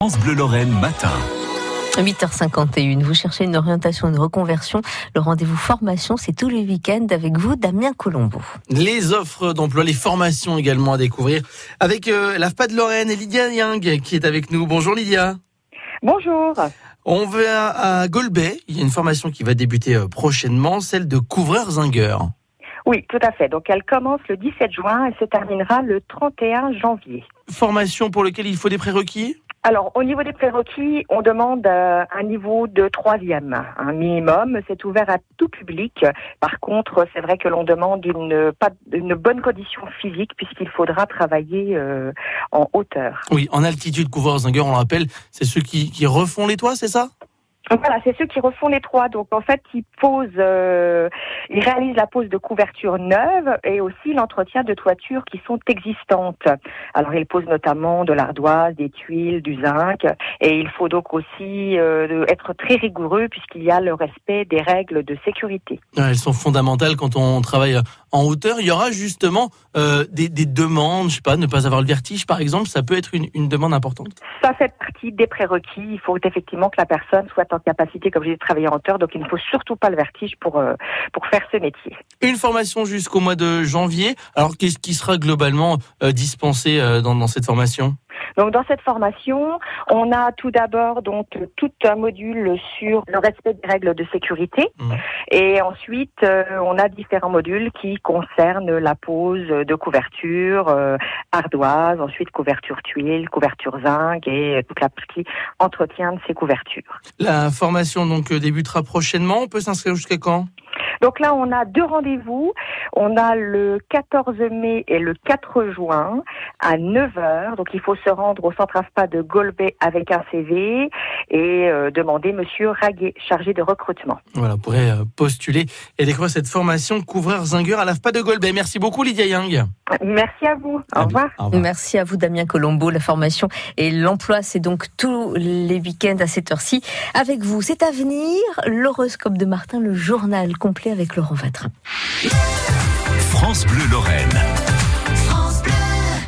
France Bleu Lorraine matin. 8h51, vous cherchez une orientation, une reconversion. Le rendez-vous formation, c'est tous les week-ends avec vous, Damien Colombo. Les offres d'emploi, les formations également à découvrir avec euh, l'AFPA de Lorraine et Lydia Young qui est avec nous. Bonjour Lydia. Bonjour. On va à Golbet. Il y a une formation qui va débuter euh, prochainement, celle de couvreur zingueur. Oui, tout à fait. Donc elle commence le 17 juin et se terminera le 31 janvier. Formation pour laquelle il faut des prérequis? Alors, au niveau des prérequis, on demande euh, un niveau de troisième, un minimum. C'est ouvert à tout public. Par contre, c'est vrai que l'on demande une, bonne condition physique puisqu'il faudra travailler euh, en hauteur. Oui, en altitude, couvreur zingueur, on le rappelle, c'est ceux qui, qui refont les toits, c'est ça? Voilà, c'est ceux qui refont les toits. Donc en fait, ils posent, euh, ils réalisent la pose de couverture neuve et aussi l'entretien de toitures qui sont existantes. Alors ils posent notamment de l'ardoise, des tuiles, du zinc, et il faut donc aussi euh, être très rigoureux puisqu'il y a le respect des règles de sécurité. Elles sont fondamentales quand on travaille en hauteur. Il y aura justement euh, des, des, demandes, je sais pas, ne pas avoir le vertige par exemple, ça peut être une, une demande importante. Ça fait partie des prérequis. Il faut effectivement que la personne soit en capacité, comme je dis, de travailler en hauteur. Donc il ne faut surtout pas le vertige pour, euh, pour faire ce métier. Une formation jusqu'au mois de janvier. Alors qu'est-ce qui sera globalement euh, dispensé dans, dans cette formation? Donc dans cette formation, on a tout d'abord donc tout un module sur le respect des règles de sécurité mmh. et ensuite euh, on a différents modules qui concernent la pose de couverture euh, ardoise, ensuite couverture tuile, couverture zinc et toute la partie entretien de ces couvertures. La formation donc débutera prochainement, on peut s'inscrire jusqu'à quand? Donc là, on a deux rendez-vous. On a le 14 mai et le 4 juin à 9h. Donc il faut se rendre au centre AFPA de Golbet avec un CV et euh, demander Monsieur Raguet, chargé de recrutement. Voilà, vous pourrez euh, postuler et découvrir cette formation couvreur zingueur à l'AFPA de Golbet. Merci beaucoup Lydia Young. Merci à vous. Au revoir. Au revoir. Merci à vous Damien Colombo. La formation et l'emploi, c'est donc tous les week-ends à cette heure-ci. Avec vous, c'est à venir, l'horoscope de Martin, le journal complet avec Laurent Vatrin. France Bleu Lorraine.